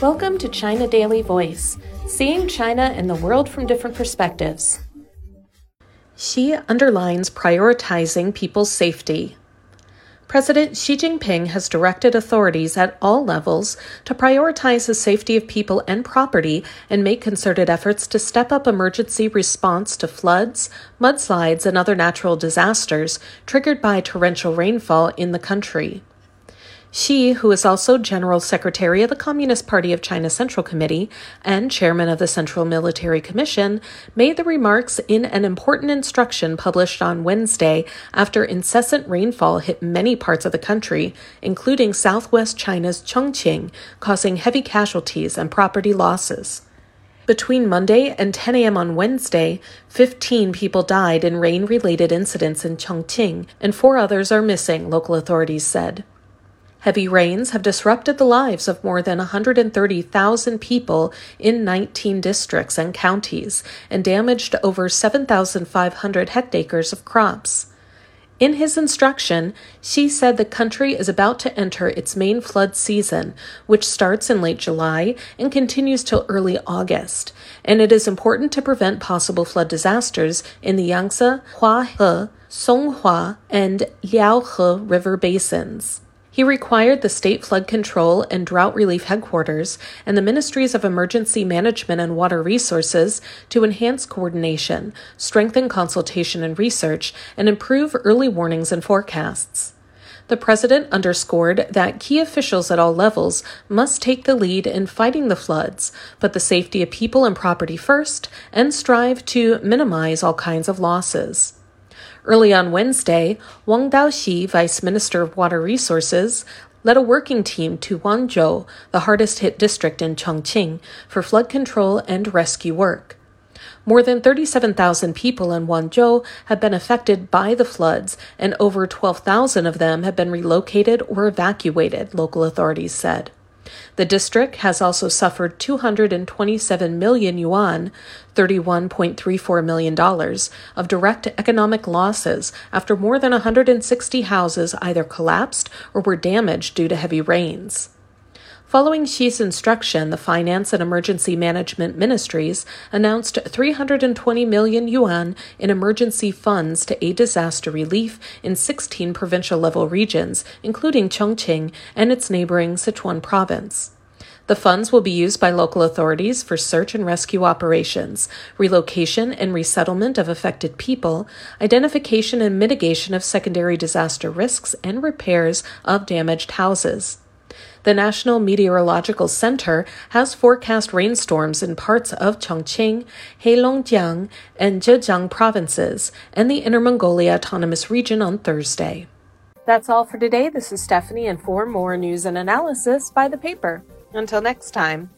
Welcome to China Daily Voice, seeing China and the world from different perspectives. Xi underlines prioritizing people's safety. President Xi Jinping has directed authorities at all levels to prioritize the safety of people and property and make concerted efforts to step up emergency response to floods, mudslides, and other natural disasters triggered by torrential rainfall in the country. Xi, who is also General Secretary of the Communist Party of China Central Committee and Chairman of the Central Military Commission, made the remarks in an important instruction published on Wednesday after incessant rainfall hit many parts of the country, including southwest China's Chongqing, causing heavy casualties and property losses. Between Monday and 10 a.m. on Wednesday, 15 people died in rain related incidents in Chongqing, and four others are missing, local authorities said. Heavy rains have disrupted the lives of more than 130,000 people in 19 districts and counties and damaged over 7,500 hectares of crops. In his instruction, Xi said the country is about to enter its main flood season, which starts in late July and continues till early August, and it is important to prevent possible flood disasters in the Yangtze, Huaihe, Songhua, and Liaohe river basins. He required the State Flood Control and Drought Relief Headquarters and the Ministries of Emergency Management and Water Resources to enhance coordination, strengthen consultation and research, and improve early warnings and forecasts. The president underscored that key officials at all levels must take the lead in fighting the floods, put the safety of people and property first, and strive to minimize all kinds of losses. Early on Wednesday, Wang Daoxi, Vice Minister of Water Resources, led a working team to Wanzhou, the hardest hit district in Chongqing, for flood control and rescue work. More than 37,000 people in Wanzhou have been affected by the floods, and over 12,000 of them have been relocated or evacuated, local authorities said. The district has also suffered 227 million yuan, $31.34 million, of direct economic losses after more than 160 houses either collapsed or were damaged due to heavy rains. Following Xi's instruction, the Finance and Emergency Management Ministries announced 320 million yuan in emergency funds to aid disaster relief in 16 provincial level regions, including Chongqing and its neighboring Sichuan province. The funds will be used by local authorities for search and rescue operations, relocation and resettlement of affected people, identification and mitigation of secondary disaster risks, and repairs of damaged houses. The National Meteorological Center has forecast rainstorms in parts of Chongqing, Heilongjiang, and Zhejiang provinces and the Inner Mongolia Autonomous Region on Thursday. That's all for today. This is Stephanie, and for more news and analysis, buy the paper. Until next time.